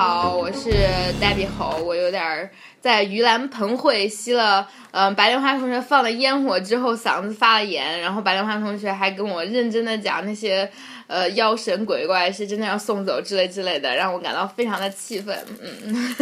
好，我是黛比猴，我有点儿在盂兰盆会吸了，嗯、白莲花同学放了烟火之后嗓子发了炎，然后白莲花同学还跟我认真的讲那些，呃，妖神鬼怪是真的要送走之类之类的，让我感到非常的气愤，嗯，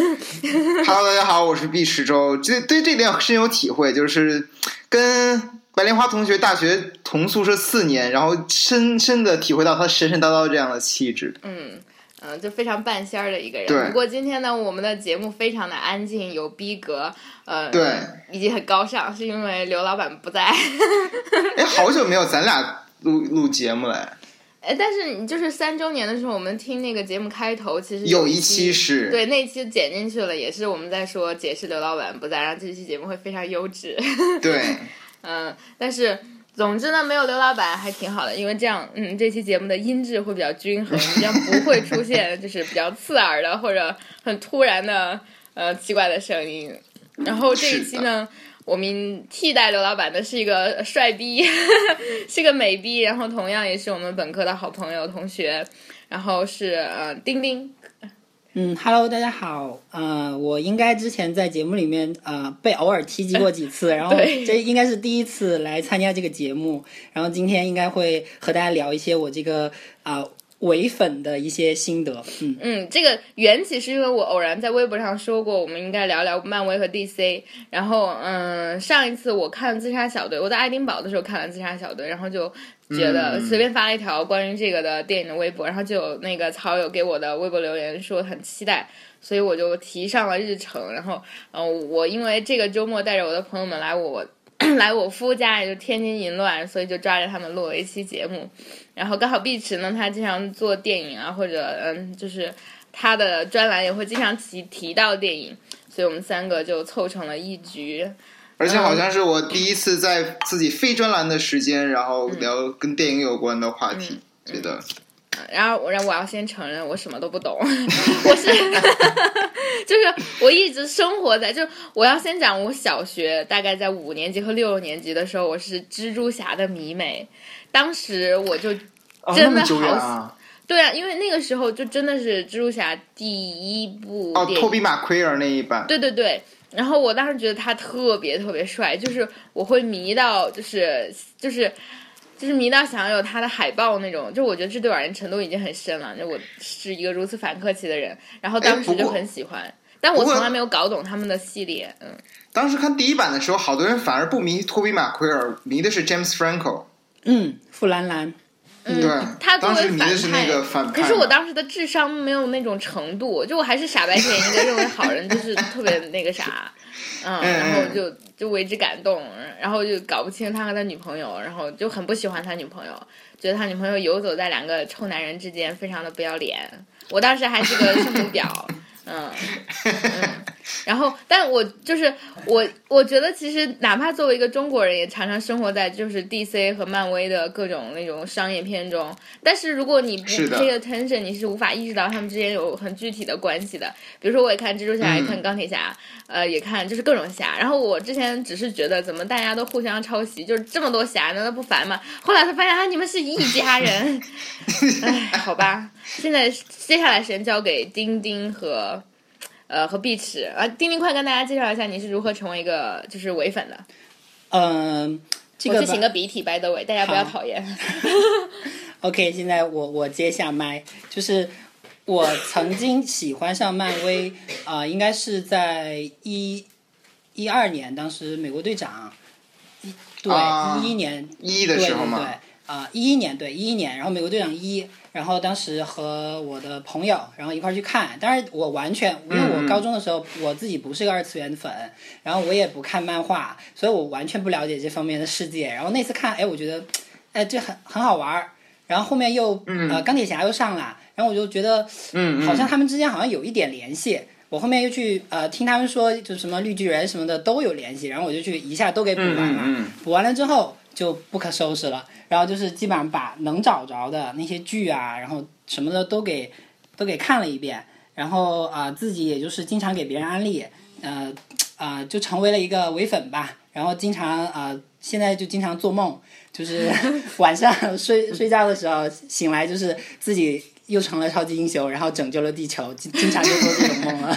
Hello，大家好，我是毕池洲。这对这点深有体会，就是跟白莲花同学大学同宿舍四年，然后深深的体会到他神神叨叨这样的气质。嗯，嗯，就非常半仙儿的一个人。对不过今天呢，我们的节目非常的安静，有逼格，呃，对，以及很高尚，是因为刘老板不在。哎，好久没有咱俩录录节目了，哎，但是你就是三周年的时候，我们听那个节目开头，其实有一期是对那期剪进去了，也是我们在说解释刘老板不在，然后这期节目会非常优质。对，嗯，但是总之呢，没有刘老板还挺好的，因为这样，嗯，这期节目的音质会比较均衡，这样不会出现就是比较刺耳的或者很突然的呃奇怪的声音。然后这一期呢，我们替代刘老板的是一个帅逼，是个美逼，然后同样也是我们本科的好朋友同学，然后是呃丁丁，嗯，Hello，大家好。呃，我应该之前在节目里面呃被偶尔提及过几次，然后这应该是第一次来参加这个节目。然后今天应该会和大家聊一些我这个啊、伪粉的一些心得。嗯，嗯，这个缘起是因为我偶然在微博上说过，我们应该聊聊漫威和 DC。然后，嗯，上一次我看《自杀小队》，我在爱丁堡的时候看了《自杀小队》，然后就觉得嗯随便发了一条关于这个的电影的微博，然后就有那个草友给我的微博留言说很期待，所以我就提上了日程。然后，嗯，我因为这个周末带着我的朋友们来我。来我夫家，也就天津淫乱，所以就抓着他们录了一期节目。然后刚好碧池呢，他经常做电影啊，或者嗯，就是他的专栏也会经常提提到电影，所以我们三个就凑成了一局。而且好像是我第一次在自己非专栏的时间，然后聊跟电影有关的话题，觉得然后我让我要先承认我什么都不懂，我是 就是我一直生活在就我要先讲我小学大概在五年级和六年级的时候，我是蜘蛛侠的迷妹，当时我就哦，真的好啊！对啊，因为那个时候就真的是蜘蛛侠第一部哦，托比马奎尔那一版，对对对，然后我当时觉得他特别特别帅，就是我会迷到，就是就是就是迷到想要有他的海报那种，就我觉得这对我而言程度已经很深了。就我是一个如此反客气的人，然后当时就很喜欢，但我从来没有搞懂他们的系列，嗯。当时看第一版的时候，好多人反而不迷托比马奎尔，迷的是 James Franco。嗯，富兰兰。嗯对，他作为当时迷的是反派那个反派。可是我当时的智商没有那种程度，就我还是傻白甜一个，认为好人就是特别那个啥，嗯，嗯然后就就为之感动，然后就搞不清他和他女朋友，然后就很不喜欢他女朋友，觉得他女朋友游走在两个臭男人之间，非常的不要脸。我当时还是个圣母婊，嗯 嗯，然后，但我就是我，我觉得其实哪怕作为一个中国人，也常常生活在就是 DC 和漫威的各种那种商业片中。但是如果你不 pay attention，你是无法意识到他们之间有很具体的关系的。比如说，我也看蜘蛛侠，也嗯看钢铁侠，呃，也看就是各种侠。然后我之前只是觉得怎么大家都互相抄袭，就是这么多侠，难道不烦吗？后来才发现啊，你们是一家人。哎，好吧，现在接下来时间交给丁丁和。呃，和碧池啊，丁丁，快跟大家介绍一下你是如何成为一个就是伪粉的。嗯、这我去个吧擤个鼻涕，by the way，大家不要讨厌。OK，现在我我接下麦，就是我曾经喜欢上漫威，啊、应该是在一一二年，当时美国队长，一对啊一一年一的对对对时候嘛，啊，一一年对一一年，然后美国队长一，然后当时和我的朋友，然后一块儿去看，但是我完全因为我嗯高中的时候我自己不是个二次元粉，然后我也不看漫画，所以我完全不了解这方面的世界。然后那次看，哎，我觉得，哎，这很很好玩儿。然后后面又、呃钢铁侠又上了，然后我就觉得，好像他们之间好像有一点联系。我后面又去呃听他们说，就什么绿巨人什么的都有联系，然后我就去一下都给补完了。补完了之后就不可收拾了，然后就是基本上把能找着的那些剧啊，然后什么的都给都给看了一遍，然后啊、自己也就是经常给别人安利，呃啊、就成为了一个伪粉吧。然后经常啊、现在就经常做梦，就是 晚上睡睡觉的时候醒来，就是自己又成了超级英雄，然后拯救了地球，经经常就做这种梦了。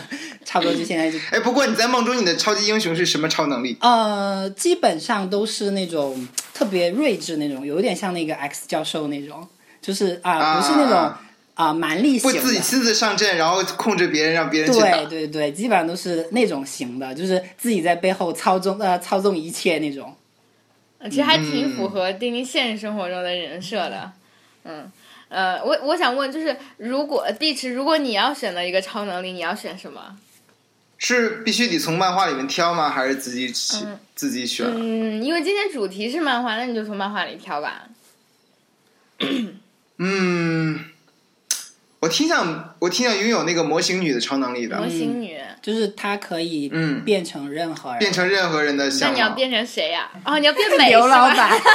差不多就现在就哎，不过你在梦中你的超级英雄是什么超能力？呃，基本上都是那种特别睿智那种，有点像那个 X 教授那种，就是啊，不是那种啊啊蛮力型会的。自己亲自上阵，然后控制别人，让别人去对。对对，基本上都是那种型的，就是自己在背后操纵呃操纵一切那种。其实还挺符合丁丁现实生活中的人设的，嗯。呃，我我想问，就是如果地池，如果你要选择一个超能力，你要选什么？是必须得从漫画里面挑吗？还是自己、嗯自己选？嗯，因为今天主题是漫画，那你就从漫画里挑吧。嗯，我挺想，我挺想拥有那个模型女的超能力的，模型女，就是她可以嗯变成任何人，变成任何人的那。你要变成谁呀、哦，你要变美 刘？老板。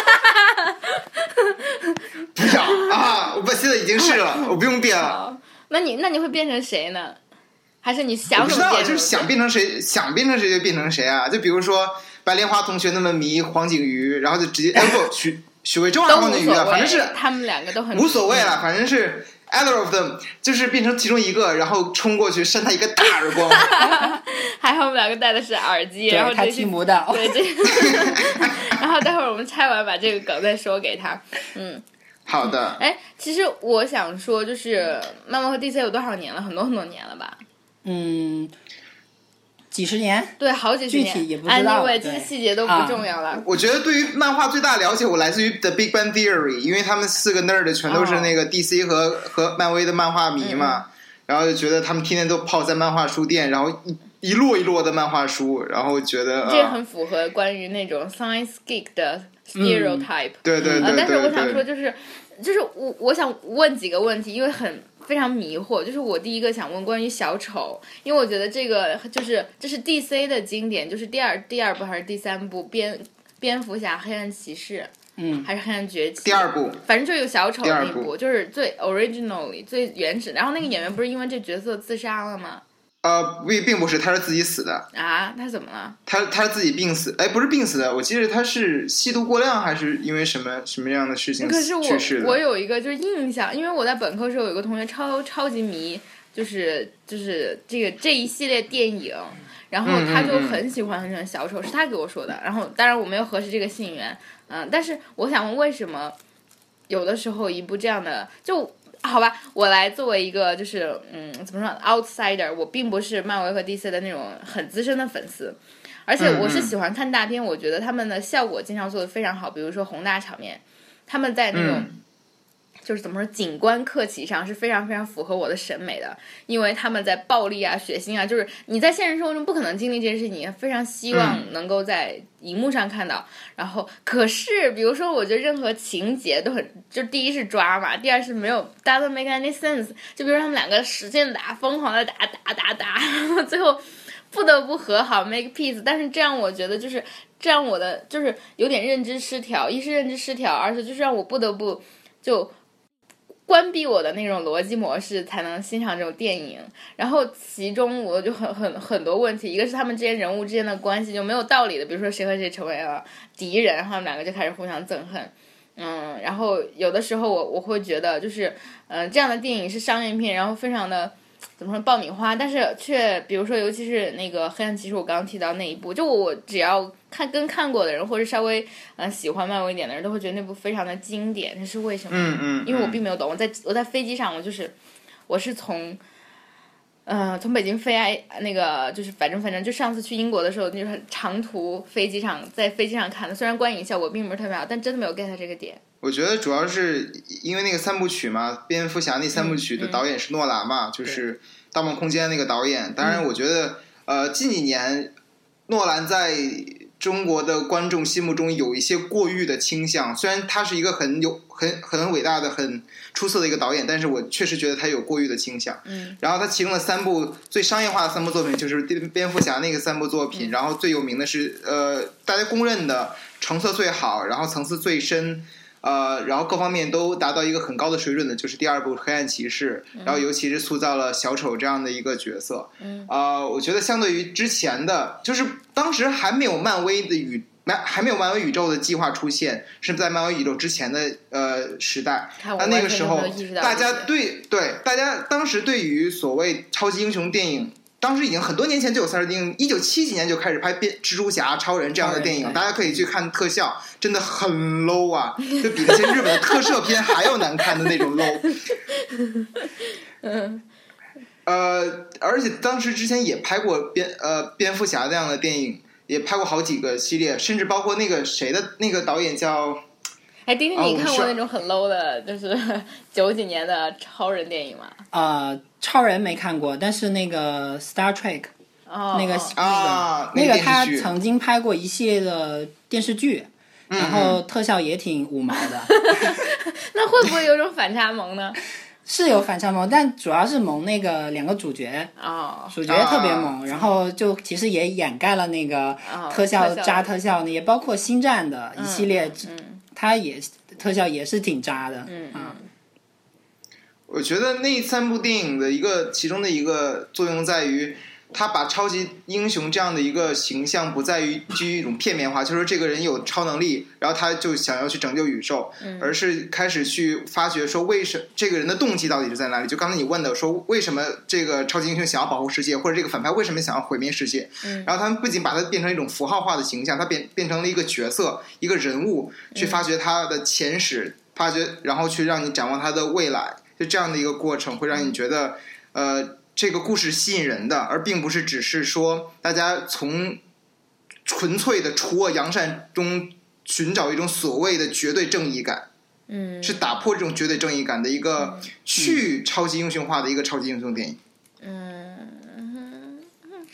不要啊！我现在已经是了，我不用变了。那你那你会变成谁呢？还是你我想不知道，怎么变？就是想变成谁，想变成谁就变成谁啊！就比如说白莲花同学那么迷黄景瑜，然后就直接 哎不许许魏洲还都是黄景瑜啊，反正是他们两个都很无所谓了，反正是 either of them，就是变成其中一个，然后冲过去扇他一个大耳光。还好我们两个戴的是耳机，然后对他这是剃毛的，对这，然后待会儿我们拆完把这个梗再说给他。嗯，好的，哎，其实我想说，就是漫威和 DC 有多少年了？很多很多年了吧？嗯，几十年，对，好几十年。具体也不知道 Anyway，这些细节都不啊重要了。我觉得对于漫画最大的了解，我来自于 The Big Bang Theory，因为他们四个 nerd 全都是那个 DC 和、和漫威的漫画迷嘛，然后就觉得他们天天都泡在漫画书店，然后一一摞一摞的漫画书，然后觉得这啊，很符合关于那种 science geek 的 stereotype。对对对但是我想说，就是就是我我想问几个问题，因为很非常迷惑。就是我第一个想问关于小丑，因为我觉得这个就是这是 DC 的经典，就是第二第二部还是第三部蝙蝙蝠侠黑暗骑士嗯，还是黑暗崛起？第二部反正就有小丑那一部就是最 originally 最原始。然后那个演员不是因为这角色自杀了吗？呃并并不是，他是自己死的，啊，他怎么了？他他是自己病死，哎不是病死的，我记得他是吸毒过量还是因为什么什么样的事情可是我去世的？我有一个就是印象，因为我在本科时候有一个同学超超级迷，就是就是这个这一系列电影，然后他就很喜欢很喜欢小丑，是他给我说的。然后当然我没有核实这个信源，嗯、但是我想问为什么有的时候一部这样的就。好吧，我来作为一个就是嗯，怎么说，outsider，我并不是漫威和 DC 的那种很资深的粉丝，而且我是喜欢看大片，我觉得他们的效果经常做的非常好，比如说宏大场面，他们在那种、嗯就是怎么说景观客气上是非常非常符合我的审美的，因为他们在暴力啊、血腥啊，就是你在现实生活中不可能经历这些事情，也非常希望能够在荧幕上看到。然后，可是比如说，我觉得任何情节都很，就第一是抓嘛，第二是没有 doesn't make any sense。就比如说他们两个使劲打，疯狂的打打打打，然后最后不得不和好 make peace。但是这样我觉得就是这样，我的就是有点认知失调，一是认知失调，二是就是让我不得不就。关闭我的那种逻辑模式，才能欣赏这种电影。然后其中我就很很很多问题，一个是他们之间人物之间的关系就没有道理的，比如说谁和谁成为了敌人，他们两个就开始互相憎恨。嗯，然后有的时候我我会觉得就是，嗯、这样的电影是商业片，然后非常的怎么说爆米花，但是却比如说尤其是那个黑暗骑士，我刚刚提到那一部，就我只要看跟看过的人，或者稍微嗯、呃喜欢漫威一点的人，都会觉得那部非常的经典，这是为什么？嗯嗯，因为我嗯并没有懂，我在我在飞机上，我就是我是从，呃，从北京飞哎那个就是反正反正就上次去英国的时候，就是长途飞机上在飞机上看的，虽然观影效果并不是特别好，但真的没有 get 这个点。我觉得主要是因为那个三部曲嘛，蝙蝠侠那三部曲的嗯嗯导演是诺兰嘛，就是《盗梦空间》那个导演。当嗯然，我觉得呃近几年诺兰在中国的观众心目中有一些过誉的倾向。虽然他是一个很有很很伟大的、很出色的一个导演，但是我确实觉得他有过誉的倾向。嗯然后他其中的三部最商业化的三部作品就是蝙蝙蝠侠那个三部作嗯品，然后最有名的是呃大家公认的成色最好，然后层次最深。呃，然后各方面都达到一个很高的水准的，就是第二部《黑暗骑士》，然后尤其是塑造了小丑这样的一个角色。嗯呃，我觉得相对于之前的，就是当时还没有漫威的宇漫还没有漫威宇宙的计划出现，是在漫威宇宙之前的呃时代。那那个时候大家对对大家当时对于所谓超级英雄电影，当时已经很多年前就有三 D 电影，一九七几年就开始拍变蜘蛛侠、超人这样的电影，大家可以去看特效，真的很 low 啊，就比那些日本的特摄片还要难看的那种 low。嗯呃，而且当时之前也拍过蝙呃蝙蝠侠这样的电影，也拍过好几个系列，甚至包括那个谁的那个导演叫哎，丁丁，你看过那种很 low 的，就是 九几年的超人电影吗？呃，超人没看过，但是那个 Star Trek 哦，那个那个他曾经拍过一系列的电视剧，嗯然后特效也挺五毛的，那会不会有种反差萌呢？是有反差萌，但主要是萌那个两个主角，哦，主角特别萌，然后就其实也掩盖了那个哦特效特效渣特效，也包括星战的一系列，嗯它也特效也是挺渣的，嗯啊我觉得那三部电影的一个其中的一个作用在于，他把超级英雄这样的一个形象不在于基于一种片面化，就是这个人有超能力，然后他就想要去拯救宇宙，而是开始去发掘说为什这个人的动机到底是在哪里？就刚才你问的说为什么这个超级英雄想要保护世界，或者这个反派为什么想要毁灭世界？然后他们不仅把它变成一种符号化的形象，它变变成了一个角色、一个人物，去发掘他的前史，发掘然后去让你展望他的未来。就这样的一个过程，会让你觉得，呃，这个故事吸引人的，而并不是只是说大家从纯粹的除恶扬善中寻找一种所谓的绝对正义感，嗯，是打破这种绝对正义感的一个去超级英雄化的一个超级英雄电影。嗯，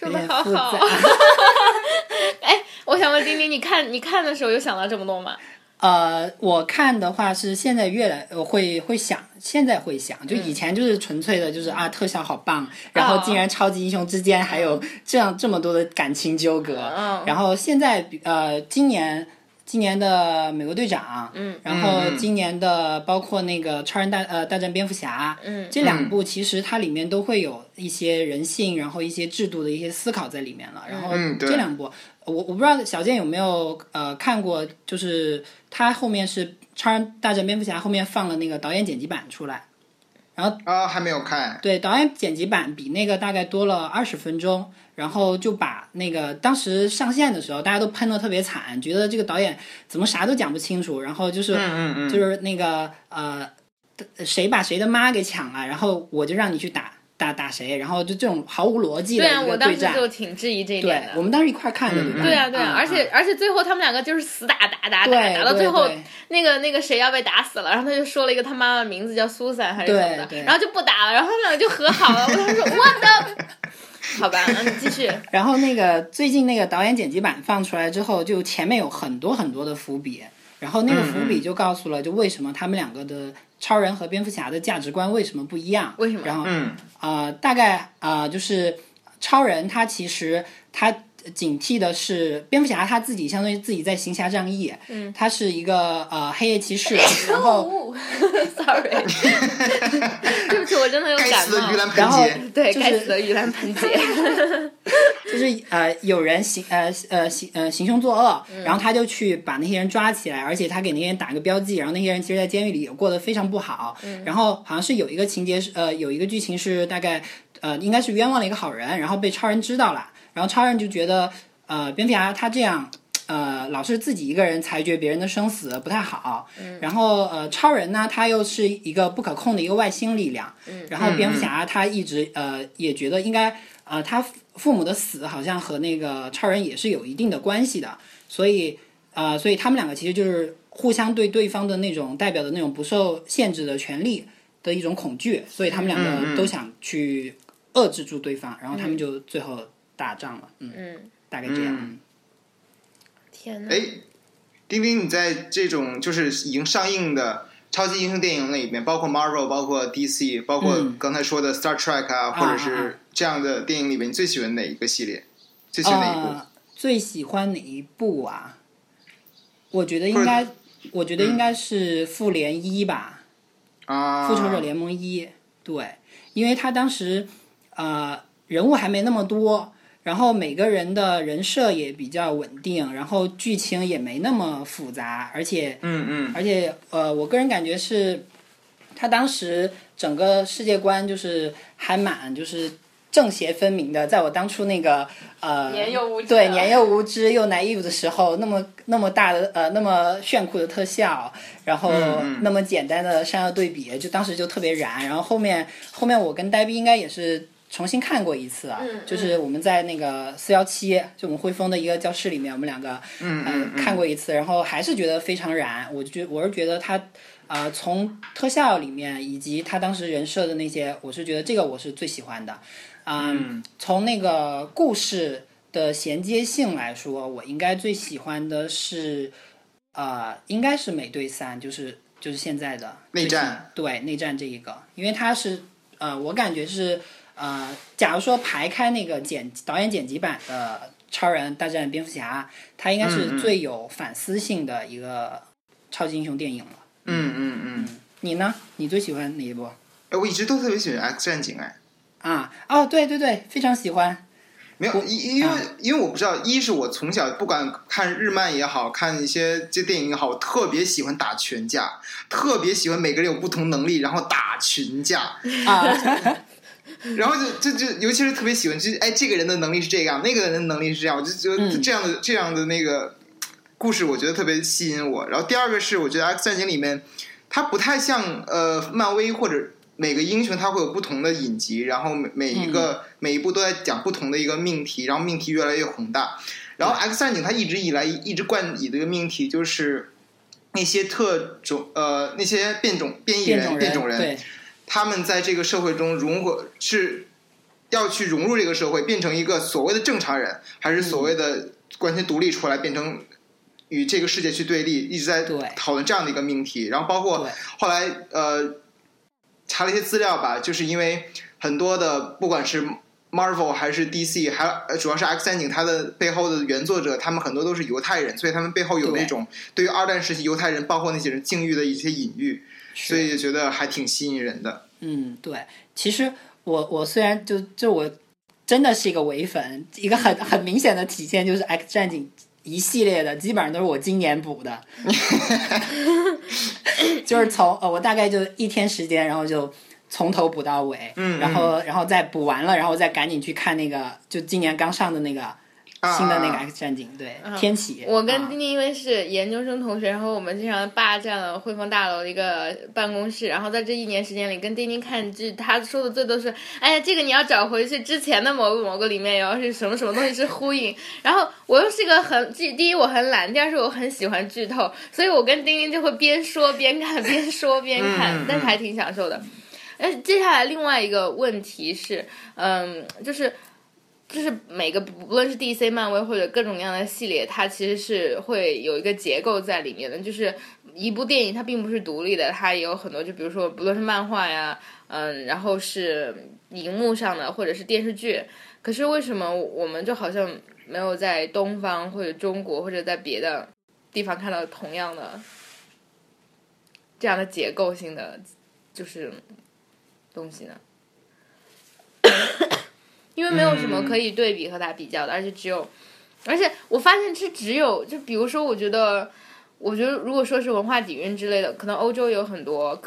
有说的好好。杂。哎，我想问丁丁，你看你看的时候有想到这么多吗？呃，我看的话是现在越来呃会会想，现在会想，就以前就是纯粹的，就是啊特效好棒，然后竟然超级英雄之间还有这样这么多的感情纠葛，嗯。然后现在呃今年今年的美国队长，嗯，然后今年的包括那个超人大呃大战蝙蝠侠，嗯。这两部其实它里面都会有一些人性，然后一些制度的一些思考在里面了。然后这两部，我我不知道小健有没有呃看过，就是他后面是超人大战蝙蝠侠后面放了那个导演剪辑版出来。然后啊，还没有看。对，导演剪辑版比那个大概多了二十分钟，然后就把那个当时上线的时候，大家都喷的特别惨，觉得这个导演怎么啥都讲不清楚，然后就是、嗯嗯嗯，就是那个呃，谁把谁的妈给抢了，然后我就让你去打打打谁，然后就这种毫无逻辑的对啊，我当时。就挺质疑这一点，的。我们当时一块儿看的，嗯对吧？对啊，对啊，嗯而且而且最后他们两个就是死打打打打对打到最后那个那个谁要被打死了，然后他就说了一个他妈妈名字叫苏珊还是什么的然后就不打了，然后他们两个就和好了。我当时说我的，好吧，那你继续。然后那个最近那个导演剪辑版放出来之后，就前面有很多很多的伏笔，然后那个伏笔就告诉了，就为什么他们两个的超人和蝙蝠侠的价值观为什么不一样？为什么然后嗯呃，大概呃，就是超人他其实他警惕的是蝙蝠侠他自己，相当于自己在行侠仗义，嗯，他是一个呃黑夜骑士，然后哦，sorry，对不起，我真的有感冒。兰然后盆节。对，就是该死的盂兰盆节。就是呃有人行呃呃行呃行凶作恶，然后他就去把那些人抓起来，而且他给那些人打一个标记，然后那些人其实，在监狱里也过得非常不好。然后好像是有一个情节是呃有一个剧情是大概呃应该是冤枉了一个好人，然后被超人知道了，然后超人就觉得呃蝙蝠侠他这样。呃，老是自己一个人裁决别人的生死不太好。然后呃，超人呢，他又是一个不可控的一个外星力量。然后蝙蝠侠他一直呃也觉得应该呃他父母的死好像和那个超人也是有一定的关系的，所以呃所以他们两个其实就是互相对对方的那种代表的那种不受限制的权利的一种恐惧，所以他们两个都想去遏制住对方，然后他们就最后打仗了。嗯，嗯，大概这样。嗯天哪！哎，丁丁，你在这种就是已经上映的超级英雄电影里面，包括 Marvel、包括 DC、包括嗯刚才说的 Star Trek 啊，或者啊是这样的电影里面，你最喜欢哪一个系列？最喜欢哪一部？呃，最喜欢哪一部啊？我觉得应该，我觉得应该是复联一吧，啊，复仇者联盟一》对，因为他当时呃人物还没那么多，然后每个人的人设也比较稳定，然后剧情也没那么复杂，而且嗯嗯而且呃，我个人感觉是，他当时整个世界观就是还蛮就是正邪分明的，在我当初那个呃年幼无知对啊年幼无知又 naive 的时候，那么那么大的呃那么炫酷的特效，然后那么简单的上下对比，就当时就特别燃。然后后面后面我跟呆逼应该也是。重新看过一次啊，嗯就是我们在那个四幺七，就我们汇丰的一个教室里面，我们两个嗯看过一次，然后还是觉得非常燃。我就觉我是觉得他啊、呃从特效里面以及他当时人设的那些，我是觉得这个我是最喜欢的。啊、嗯从那个故事的衔接性来说，我应该最喜欢的是呃，应该是美队三，就是就是现在的内战对内战这一个，因为它是呃，我感觉是呃，假如说排开那个剪导演剪辑版的超人大战蝙蝠侠，它应该嗯是嗯最有反思性的一个超级英雄电影了。嗯嗯嗯，你呢？你最喜欢哪一部？哎，我一直都特别喜欢 X 战警，哎，啊，哦，对对对，非常喜欢。没有，因因为啊因为我不知道，一是我从小不管看日漫也好看一些这电影也好，我特别喜欢打群架，特别喜欢每个人有不同能力，然后打群架，啊，然后就就就尤其是特别喜欢，就是哎，这个人的能力是这样，那个人的能力是这样，我就觉得嗯这样的、这样的那个故事，我觉得特别吸引我。然后第二个是，我觉得 X 战警里面它不太像呃漫威或者每个英雄他会有不同的影集，然后每每一个、每一部都在讲不同的一个命题，然后命题越来越宏大。然后 X 战警它一直以来一直冠以的一个命题就是那些特种呃那些变种变异人变种变种人对，他们在这个社会中如果是要去融入这个社会，变成一个所谓的正常人，还是所谓的完全独立出来，变成与这个世界去对立，一直在讨论这样的一个命题。然后包括后来呃查了一些资料吧，就是因为很多的不管是 Marvel 还是 DC，还呃主要是 X 战警，它的背后的原作者，他们很多都是犹太人，所以他们背后有那种对于二战时期犹太人，包括那些人境遇的一些隐喻，所以觉得还挺吸引人的。嗯，对。其实我我虽然就就我真的是一个唯粉，一个很很明显的体现就是 X 战警一系列的基本上都是我今年补的，就是从呃我大概就一天时间，然后就从头补到尾，嗯然后然后再补完了，然后再赶紧去看那个就今年刚上的那个啊新的那个啊 X 战警，对，啊天启。我跟啊丁丁因为是研究生同学，然后我们经常霸占了汇丰大楼的一个办公室，然后在这一年时间里跟丁丁看剧，他说的最多是，哎呀，这个你要找回去之前的某个某个里面然后是什么什么东西是呼应，然后我又是个很，第第一我很懒，第二是我很喜欢剧透，所以我跟丁丁就会边说边看，边说边看，但是还挺享受的。哎接下来另外一个问题是，嗯，就是就是每个不论是 DC、漫威或者各种各样的系列，它其实是会有一个结构在里面的。就是一部电影它并不是独立的，它也有很多，就比如说不论是漫画呀，嗯，然后是荧幕上的或者是电视剧。可是为什么我们就好像没有在东方或者中国或者在别的地方看到同样的这样的结构性的就是东西呢？因为没有什么可以对比和它比较的，而且只有，而且我发现是只有，就比如说，我觉得，我觉得如果说是文化底蕴之类的，可能欧洲有很多，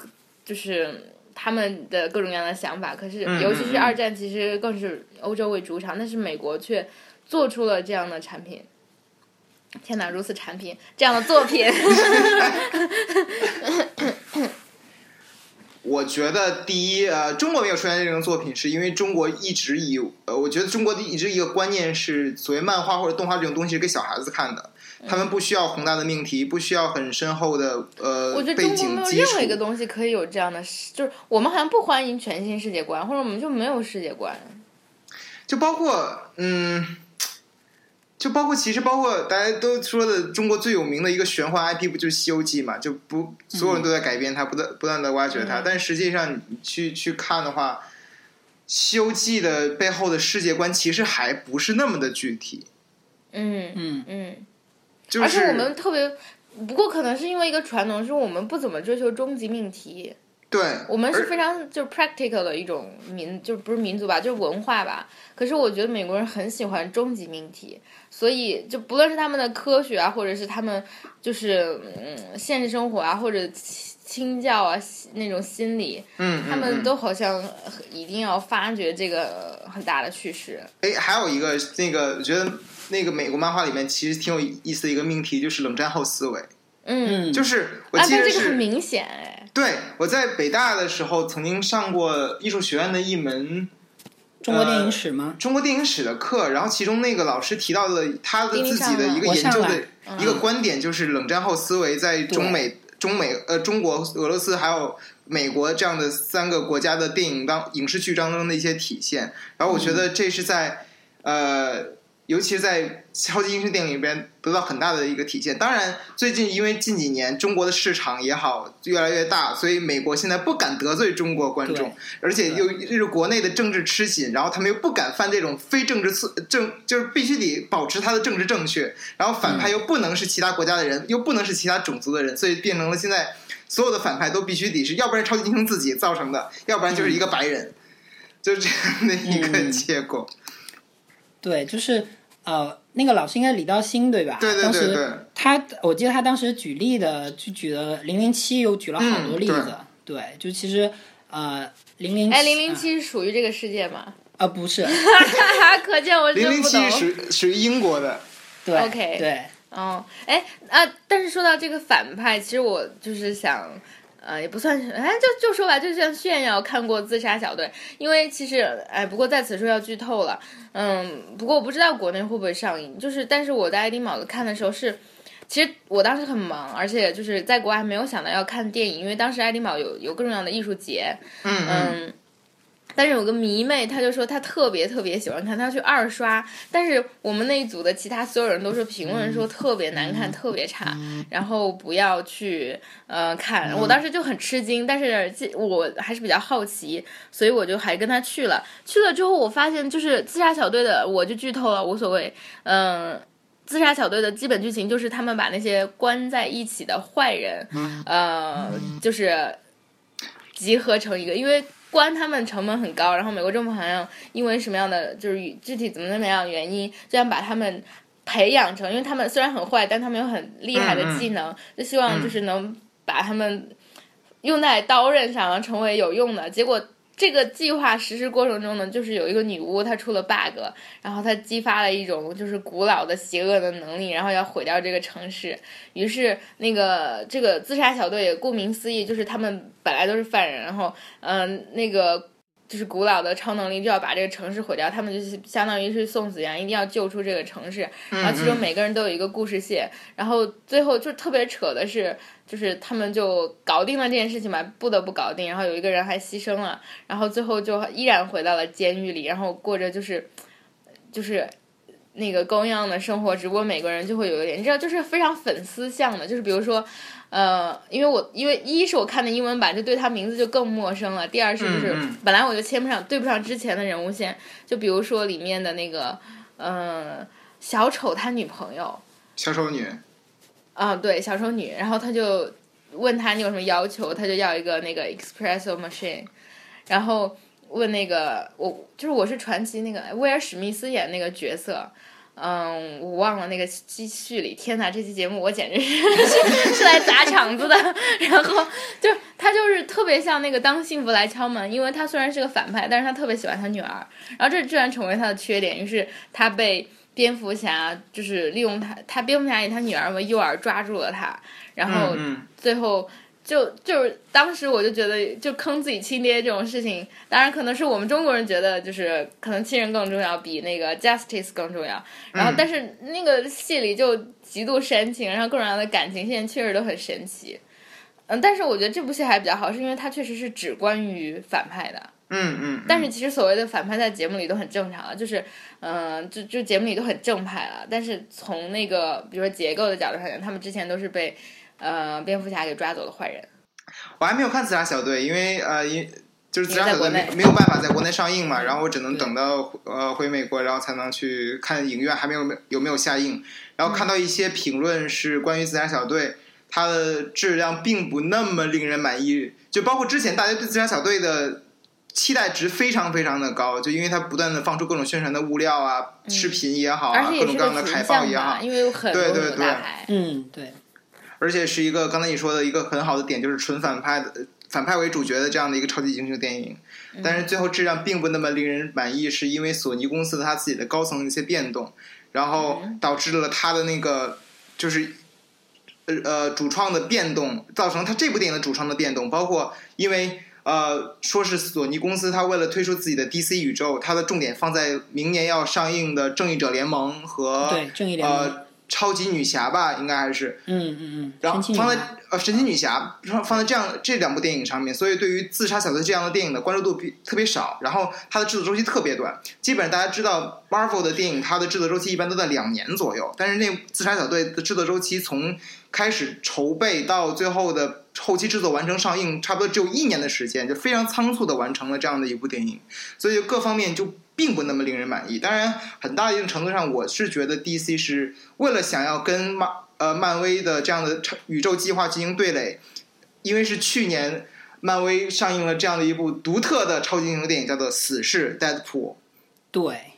就是他们的各种各样的想法，可是嗯尤其是嗯。二战，其实更是欧洲为主场，但是美国却做出了这样的产品。天哪，如此产品这样的作品，我觉得第一，呃，中国没有出现这种作品，是因为中国一直以，呃，我觉得中国的一直一个观念是，所谓漫画或者动画这种东西是给小孩子看的，他们不需要宏大的命题，不需要很深厚的呃我觉得背中国没有景基础任何一个。东西可以有这样的，就是我们好像不欢迎全新世界观，或者我们就没有世界观。就包括嗯，就包括其实包括大家都说的中国最有名的一个玄幻 IP 不就是《西游记》嘛？就不所有人都在改编它，不断不断的挖掘它，嗯。但实际上你去去看的话，《西游记》的背后的世界观其实还不是那么的具体，嗯嗯。嗯，就是而且我们特别，不过可能是因为一个传统，是我们不怎么追求终极命题。对，我们是非常就是 practical 的一种民，就不是民族吧，就是文化吧。可是我觉得美国人很喜欢终极命题，所以就不论是他们的科学啊，或者是他们就是嗯现实生活啊，或者清清教啊那种心理，嗯，他们都好像一定要发掘这个很大的趋势。哎，还有一个那个，我觉得那个美国漫画里面其实挺有意思的一个命题，就是冷战后思维。嗯，嗯，就是我啊，记得这个很明显哎，对我在北大的时候曾经上过艺术学院的一门中国电影史吗？中国电影史的课，然后其中那个老师提到了他的自己的一个研究的一个观点，就是冷战后思维在中美、中美呃中国、俄罗斯还有美国这样的三个国家的电影当影视剧当中的一些体现。然后我觉得这是在、呃。尤其是在超级英雄电影里边得到很大的一个体现。当然，最近因为近几年中国的市场也好越来越大，所以美国现在不敢得罪中国观众，而且又又是国内的政治吃紧，然后他们又不敢犯这种非政治错政，就是必须得保持他的政治正确，然后反派又不能是其他国家的人，又不能是其他种族的人，所以变成了现在所有的反派都必须得是，要不然超级英雄自己造成的，要不然就是一个白人，就是这样的一个嗯。结果。对，就是呃，那个老师应该李道新对吧？对对当时对对，他我记得他当时举例的就举了零零七，又举了好多嗯例子。对，就其实呃零零哎，零零七是属于这个世界吗？啊不是，可见我零零真不懂。七属于属于英国的，对 OK 对，哦，哎啊！但是说到这个反派，其实我就是想，呃，也不算是，哎，就就说吧，就像炫耀看过《自杀小队》，因为其实，哎，不过在此说要剧透了，嗯，不过我不知道国内会不会上映，就是，但是我在爱丁堡看的时候是。其实我当时很忙，而且就是在国外没有想到要看电影，因为当时爱丁堡有有各种各样的艺术节，嗯嗯，嗯，但是有个迷妹，她就说她特别特别喜欢看，她要去二刷。但是我们那一组的其他所有人都说评论说特别难看，特别差，然后不要去呃看。我当时就很吃惊，但是这我还是比较好奇，所以我就还跟她去了。去了之后，我发现就是自杀小队的，我就剧透了，无所谓。嗯。自杀小队的基本剧情就是他们把那些关在一起的坏人，呃，就是集合成一个，因为关他们成本很高，然后美国政府好像因为什么样的就是具体怎么怎么样的原因，这样把他们培养成，因为他们虽然很坏，但他们有很厉害的技能，就希望就是能把他们用在刀刃上，成为有用的。结果这个计划实施过程中呢，就是有一个女巫她出了 bug，然后她激发了一种就是古老的邪恶的能力，然后要毁掉这个城市。于是那个这个自杀小队，顾名思义就是他们本来都是犯人，然后嗯、那个。就是古老的超能力就要把这个城市毁掉，他们就是相当于是送死一样，一定要救出这个城市。然后其中每个人都有一个故事线，然后最后就特别扯的是，就是他们就搞定了这件事情嘛，不得不搞定。然后有一个人还牺牲了，然后最后就依然回到了监狱里，然后过着就是就是那个高样的生活，只不过每个人就会有一点，你知道，就是非常粉丝向的，就是比如说。呃，因为我因为一是我看的英文版，就对他名字就更陌生了。第二是就是、嗯嗯本来我就牵不上对不上之前的人物线，就比如说里面的那个呃小丑他女朋友，小丑女，啊，对，小丑女，然后他就问他你有什么要求，他就要一个那个 espresso machine，然后问那个我就是我是传奇那个威尔史密斯演那个角色。嗯，我忘了那个记叙里。天哪，这期节目我简直是是 是来砸场子的。然后就他就是特别像那个《当幸福来敲门》，因为他虽然是个反派，但是他特别喜欢他女儿。然后这居然成为他的缺点，于是他被蝙蝠侠就是利用他，他蝙蝠侠以他女儿为诱饵抓住了他，然后嗯最后就就是当时我就觉得就坑自己亲爹这种事情，当然可能是我们中国人觉得就是可能亲人更重要，比那个 justice 更重要。然后但是那个戏里就极度煽情，然后各种各样的感情线确实都很神奇。嗯，但是我觉得这部戏还比较好，是因为它确实是只关于反派的。嗯嗯，但是其实所谓的反派在节目里都很正常了，就是，嗯、就就节目里都很正派了。但是从那个比如说结构的角度上讲，他们之前都是被，呃，蝙蝠侠给抓走的坏人。我还没有看《自杀小队》，因为呃，因就是《自杀小队没没有办法在国内上映嘛，然后我只能等到呃回美国，然后才能去看影院还没有有没有下映。然后看到一些评论是关于《自杀小队》，它的质量并不那么令人满意。就包括之前大家对自杀小队的期待值非常非常的高，就因为它不断的放出各种宣传的物料啊、视频也好各种各样的海报也好，，因为有很多对对对很多大牌。嗯，对，而且是一个刚才你说的一个很好的点，就是纯反派的反派为主角的这样的一个超级英雄电影，但是最后质量并不那么令人满意，是因为索尼公司它自己的高层的一些变动，然后导致了它的那个就是呃呃主创的变动，造成它这部电影的主创的变动，包括因为。呃，说是索尼公司，它为了推出自己的 DC 宇宙，它的重点放在明年要上映的《正义者联盟》和对正义联盟呃超级女侠吧，应该还是。嗯嗯嗯，然后放在呃神奇女侠放放在这样这两部电影上面，所以对于自杀小队这样的电影的关注度比特别少，然后它的制作周期特别短，基本上大家知道 Marvel 的电影它的制作周期一般都在两年左右，但是那自杀小队的制作周期从开始筹备到最后的后期制作完成上映，差不多只有一年的时间，就非常仓促的完成了这样的一部电影，所以各方面就并不那么令人满意。当然，很大一定程度上，我是觉得 DC 是为了想要跟漫呃漫威的这样的超宇宙计划进行对垒，因为是去年漫威上映了这样的一部独特的超级英雄电影，叫做《死侍》（Deadpool），对，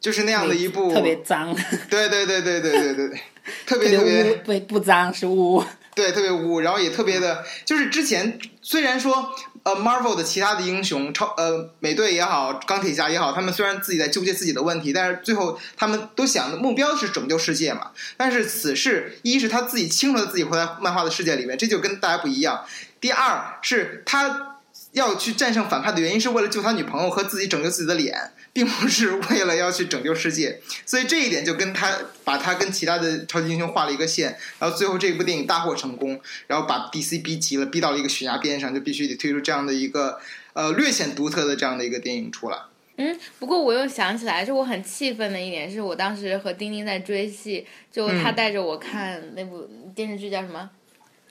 就是那样的一部特别脏，对对对对对对对对，特 特别别特别污，不不脏是污。对，特别污，然后也特别的，就是之前虽然说呃，Marvel 的其他的英雄，超呃美队也好，钢铁侠也好，他们虽然自己在纠结自己的问题，但是最后他们都想的目标是拯救世界嘛。但是此事，一是他自己清楚的自己活在漫画的世界里面，这就跟大家不一样；第二是他要去战胜反派的原因，是为了救他女朋友和自己拯救自己的脸。并不是 为了要去拯救世界，所以这一点就跟他把他跟其他的超级英雄画了一个线，然后最后这部电影大获成功，然后把 DC 逼急了，逼到了一个悬崖边上，就必须得推出这样的一个呃略显独特的这样的一个电影出来。嗯，不过我又想起来，就我很气愤的一点是我当时和丁丁在追戏，就他嗯带着我看那部电视剧叫什么？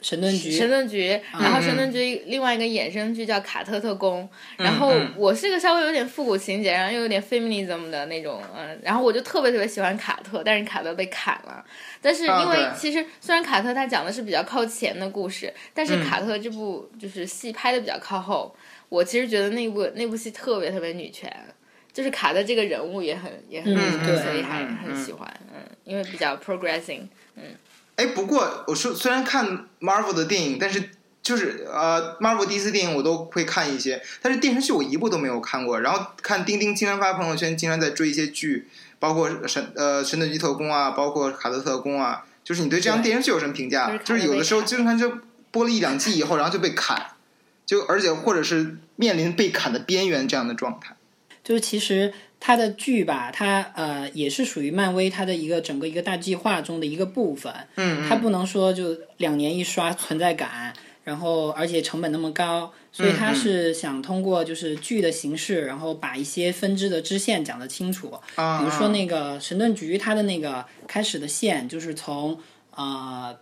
神盾局，神盾局，然后嗯。神盾局另外一个衍生剧叫卡特特工，然后嗯。我是个稍微有点复古情节，然后又有点 feminism 的那种，嗯，然后我就特别特别喜欢卡特，但是卡特被砍了。但是因为其实虽然卡特他讲的是比较靠前的故事，但是嗯。卡特这部就是戏拍的比较靠后，我其实觉得那部那部戏特别特别女权。就是卡特这个人物也很也很女权，嗯对。所以还嗯嗯。很喜欢，嗯，因为比较 progressing，哎，不过我说虽然看 Marvel 的电影，但是就是呃 Marvel 第一次电影我都会看一些，但是电视剧我一部都没有看过。然后看钉钉经常发朋友圈，经常在追一些剧，包括神呃神盾局特工啊，包括卡特特工啊。就是你对这样对电视剧有什么评价？就是有的时候经常就播了一两季以后，然后就被砍，就而且或者是面临被砍的边缘这样的状态。就是其实它的剧吧，它呃也是属于漫威它的一个整个一个大计划中的一个部分。嗯，它不能说就两年一刷存在感，然后而且成本那么高，所以它是想通过就是剧的形式，然后把一些分支的支线讲得清楚。啊，比如说那个神盾局，它的那个开始的线就是从呃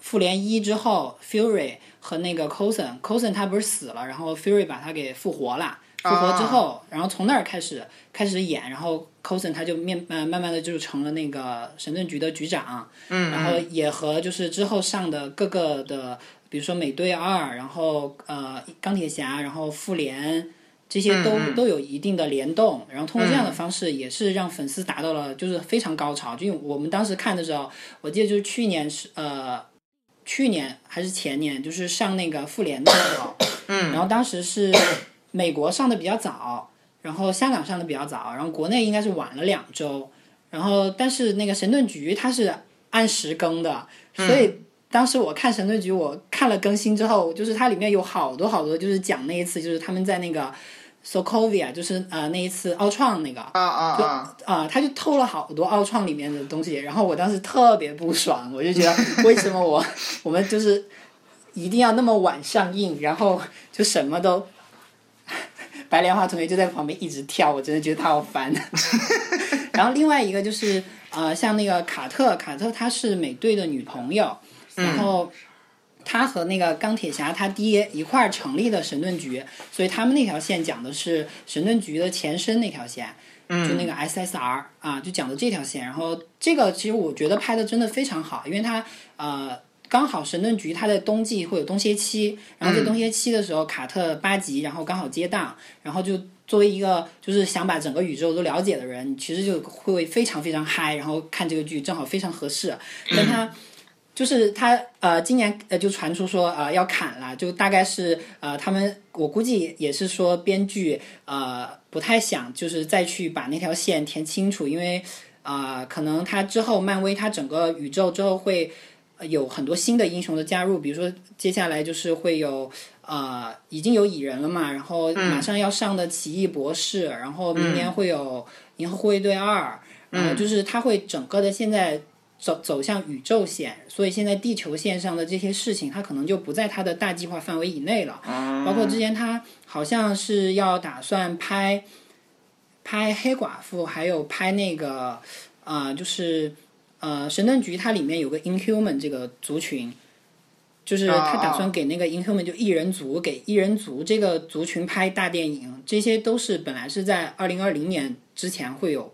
复联一之后，Fury 和那个 Coulson，Coulson 他不是死了，然后 Fury 把他给复活了。复活之后，然后从那儿开始开始演，然后 Coulson 他就面呃慢慢的就成了那个神盾局的局长，嗯，然后也和就是之后上的各个的，比如说美队二，然后呃钢铁侠，然后复联这些都、嗯。嗯都有一定的联动，然后通过这样的方式，也是让粉丝达到了就是非常高潮。就因为我们当时看的时候，我记得就是去年是呃去年还是前年，就是上那个复联的时候，嗯。然后当时是美国上的比较早，然后香港上的比较早，然后国内应该是晚了两周，然后但是那个神盾局它是按时更的，所以当时我看神盾局，我看了更新之后，就是它里面有好多好多，就是讲那一次，就是他们在那个 Sokovia，就是呃那一次奥创那个。啊啊啊，啊、他就偷了好多奥创里面的东西，然后我当时特别不爽，我就觉得为什么我 我们就是一定要那么晚上映，然后就什么都，白莲花同学就在旁边一直跳，我真的觉得他好烦。然后另外一个就是呃，像那个卡特，卡特她是美队的女朋友，然后。他和那个钢铁侠他爹一块儿成立的神盾局，所以他们那条线讲的是神盾局的前身那条线，就那个 SSR 啊，就讲的这条线。然后这个其实我觉得拍的真的非常好，因为他呃刚好神盾局它在冬季会有冬歇期，然后在冬歇期的时候，卡特八集，然后刚好接档，然后就作为一个就是想把整个宇宙都了解的人，其实就会非常非常嗨，然后看这个剧正好非常合适。但他就是他呃，今年呃就传出说呃要砍了，就大概是呃他们我估计也是说编剧呃不太想就是再去把那条线填清楚，因为啊可能他之后漫威它整个宇宙之后会呃有很多新的英雄的加入，比如说接下来就是会有呃已经有蚁人了嘛，然后马上要上的奇异博士，然后明年会有银河护卫队二，然后就是他会整个的现在。走走向宇宙线，所以现在地球线上的这些事情，他可能就不在他的大计划范围以内了。包括之前他好像是要打算拍拍黑寡妇，还有拍那个啊、就是呃神盾局，它里面有个 Inhuman 这个族群，就是他打算给那个 Inhuman 就异人族给异人族这个族群拍大电影，这些都是本来是在二零二零年之前会有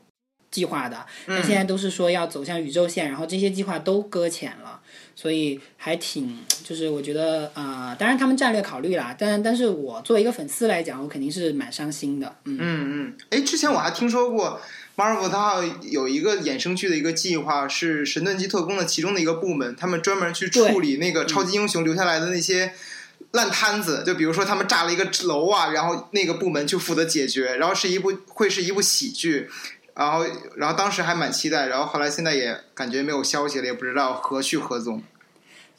计划的，但现在都是说要走向宇宙线，然后这些计划都搁浅了，所以还挺就是我觉得呃，当然他们战略考虑啦，但但是我作为一个粉丝来讲，我肯定是蛮伤心的，嗯。嗯嗯，哎，之前我还听说过 Marvel 它有一个衍生剧的一个计划，是神盾局特工的其中的一个部门，他们专门去处理那个超级英雄留下来的那些烂摊子，就比如说他们炸了一个楼啊，然后那个部门去负责解决，然后是一部会是一部喜剧。然后，然后当时还蛮期待，然后后来现在也感觉没有消息了，也不知道何去何从。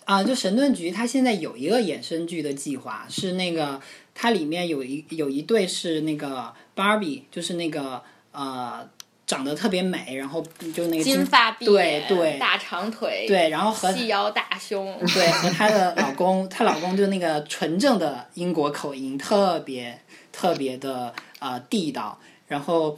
啊，就神盾局，它现在有一个衍生剧的计划，是那个它里面有一有一对是那个 Barbie，就是那个呃长得特别美，然后就那个金发碧眼，对对大长腿，对，然后和细腰大胸，对和她的老公，她老公就那个纯正的英国口音，特别特别的呃地道，然后。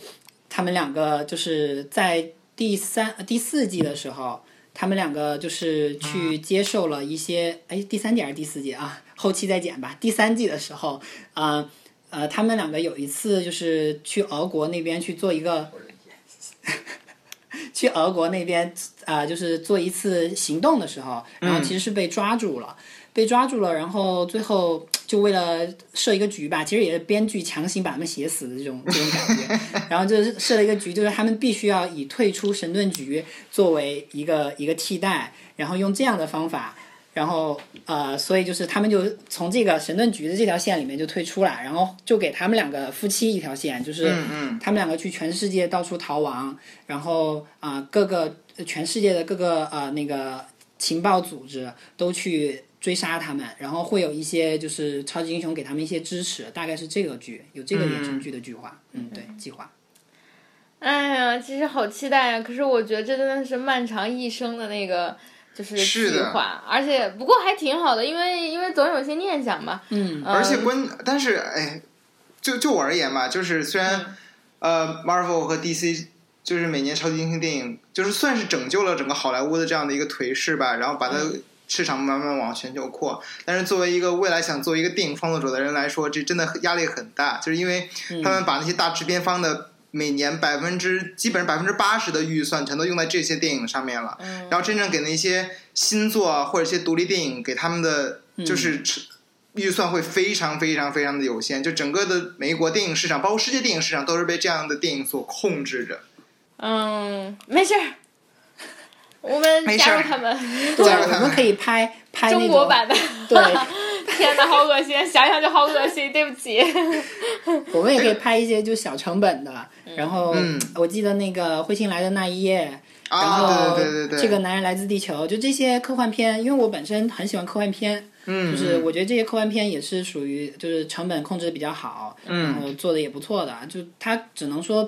他们两个就是在第三、第四季的时候，他们两个就是去接受了一些，哎，第三季还是第四季啊？后期再剪吧。第三季的时候，呃呃，他们两个有一次就是去俄国那边去做一个，去俄国那边啊，就是做一次行动的时候，然后其实是被抓住了，被抓住了，然后最后。就为了设一个局吧，其实也是编剧强行把他们写死的这种 这种感觉，然后就是设了一个局，就是他们必须要以退出神盾局作为一个一个替代，然后用这样的方法，然后呃，所以就是他们就从这个神盾局的这条线里面就退出了，然后就给他们两个夫妻一条线，就是他们两个去全世界到处逃亡，然后啊各个全世界的各个呃那个情报组织都去。追杀他们，然后会有一些就是超级英雄给他们一些支持，大概是这个剧有这个衍生剧的计划，嗯，对，计划。哎呀，其实好期待呀！可是我觉得这真的是漫长一生的那个就是计划，而且不过还挺好的，因为因为总有一些念想嘛。嗯。而且关，但是哎，就就我而言吧，就是虽然呃，Marvel 和 DC 就是每年超级英雄电影就是算是拯救了整个好莱坞的这样的一个颓势吧，然后把它。市场慢慢往全球扩，但是作为一个未来想做一个电影创作者的人来说，这真的压力很大，就是因为他们把那些大制片方的每年百分之基本上百分之八十的预算全都用在这些电影上面了，然后真正给那些新作或者一些独立电影给他们的就是预算会非常非常非常的有限，就整个的美国电影市场，包括世界电影市场，都是被这样的电影所控制着。嗯，没事儿。我们加入他们，对，我们可以拍拍中国版的。对，天哪，好恶心，想想就好恶心，对不起。我们也可以拍一些就小成本的，然后我记得那个彗星来的那一夜，然后这个男人来自地球，就这些科幻片，因为我本身很喜欢科幻片，嗯，就是我觉得这些科幻片也是属于就是成本控制的比较好，然后做的也不错的，就它只能说。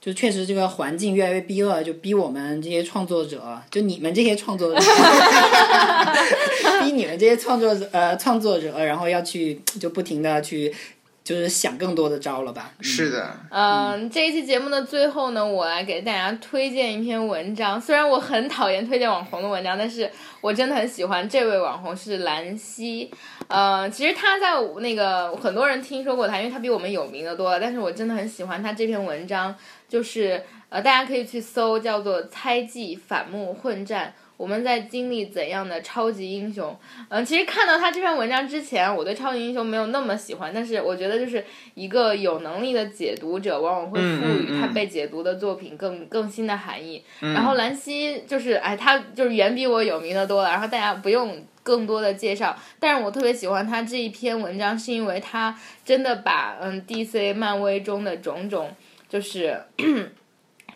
就确实这个环境越来越逼恶，就逼我们这些创作者，就你们这些创作者，逼你们这些创作者呃创作者，然后要去就不停的去，就是想更多的招了吧？是的。嗯，这一期节目的最后呢，我来给大家推荐一篇文章。虽然我很讨厌推荐网红的文章，但是我真的很喜欢这位网红是兰溪。呃，其实他在那个很多人听说过他，因为他比我们有名的多了。但是我真的很喜欢他这篇文章。就是呃，大家可以去搜，叫做“猜忌反目混战”，我们在经历怎样的超级英雄？嗯，其实看到他这篇文章之前，我对超级英雄没有那么喜欢，但是我觉得就是一个有能力的解读者，往往会赋予他被解读的作品更更新的含义。然后兰溪就是，哎，他就是远比我有名的多了，然后大家不用。更多的介绍，但是我特别喜欢他这一篇文章，是因为他真的把嗯 DC 漫威中的种种，就是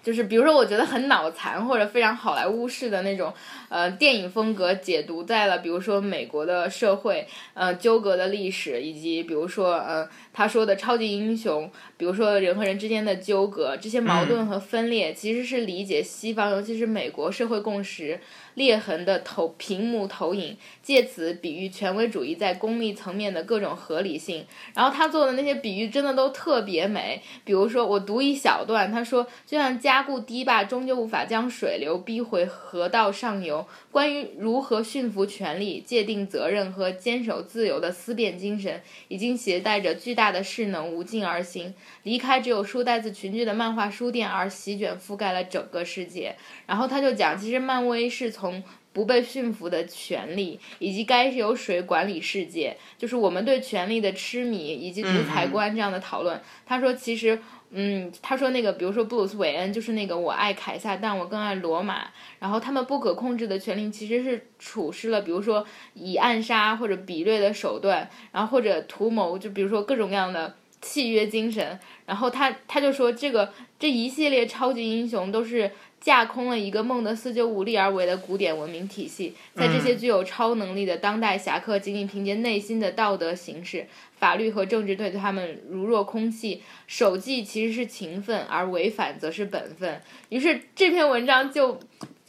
就是比如说我觉得很脑残或者非常好莱坞式的那种呃电影风格解读在了比如说美国的社会呃纠葛的历史，以及比如说呃他说的超级英雄，比如说人和人之间的纠葛，这些矛盾和分裂，其实是理解西方尤其是美国社会共识。裂痕的投屏幕投影，借此比喻权威主义在功利层面的各种合理性。然后他做的那些比喻真的都特别美。比如说，我读一小段，他说：“就像加固堤坝终究无法将水流逼回河道上游，关于如何驯服权力、界定责任和坚守自由的思辨精神，已经携带着巨大的势能无尽而行，离开只有书呆子群聚的漫画书店，而席卷覆盖了整个世界。”然后他就讲，其实漫威是从。不被驯服的权利，以及该由谁管理世界，就是我们对权力的痴迷以及独裁观这样的讨论。他说，其实，嗯，他说那个，比如说布鲁斯韦恩，就是那个我爱凯撒，但我更爱罗马。然后他们不可控制的权力其实是处事了，比如说以暗杀或者比略的手段，然后或者图谋，就比如说各种各样的契约精神。然后他他就说，这个这一系列超级英雄都是。架空了一个孟德斯鸠无力而为的古典文明体系，在这些具有超能力的当代侠客仅仅凭借内心的道德形式，法律和政治对他们如若空气。守纪其实是勤奋，而违反则是本分。于是这篇文章就，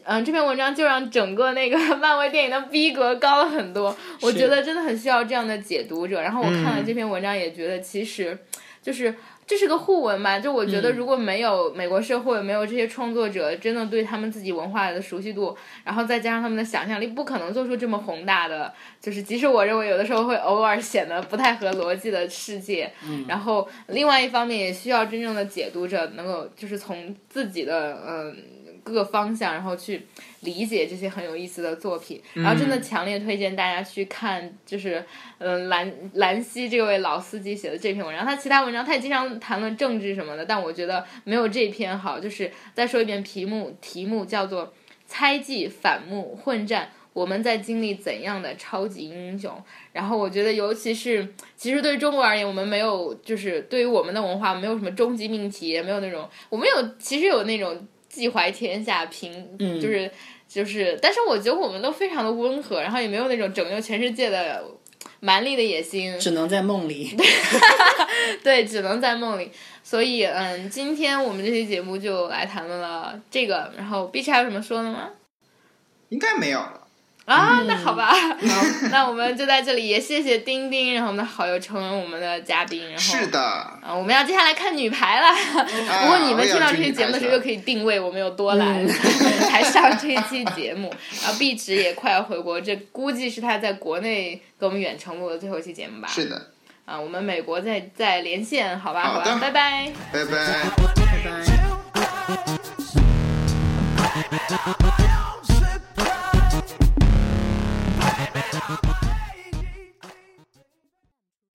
嗯，这篇文章就让整个那个 漫威电影的逼格高了很多。我觉得真的很需要这样的解读者。然后我看了这篇文章，也觉得其实就是。这是个互文吧？就我觉得，如果没有美国社会，没有这些创作者真的对他们自己文化的熟悉度，然后再加上他们的想象力，不可能做出这么宏大的。就是即使我认为有的时候会偶尔显得不太合逻辑的世界，然后另外一方面也需要真正的解读者能够就是从自己的嗯。各个方向，然后去理解这些很有意思的作品，然后真的强烈推荐大家去看，就是嗯兰兰溪这位老司机写的这篇文章。他其他文章他也经常谈论政治什么的，但我觉得没有这篇好。就是再说一遍，题目题目叫做“猜忌、反目、混战，我们在经历怎样的超级英雄？”然后我觉得，尤其是其实对于中国而言，我们没有就是对于我们的文化没有什么终极命题，也没有那种我们有其实有那种。寄怀天下，平就是就是，但是我觉得我们都非常的温和，然后也没有那种拯救全世界的蛮力的野心，只能在梦里。对，只能在梦里。所以，嗯，今天我们这期节目就来谈论了这个。然后，B 还有什么说的吗？应该没有了。啊，那好吧，那我们就在这里也谢谢丁丁，然后我们的好友成为我们的嘉宾，然后是的，啊，我们要接下来看女排了。不过你们听到这期节目的时候，又可以定位我们有多懒才上这一期节目。然后碧池也快要回国，这估计是他在国内跟我们远程录的最后一期节目吧？是的。啊，我们美国再再连线，好吧？好吧，拜拜，拜拜，拜拜。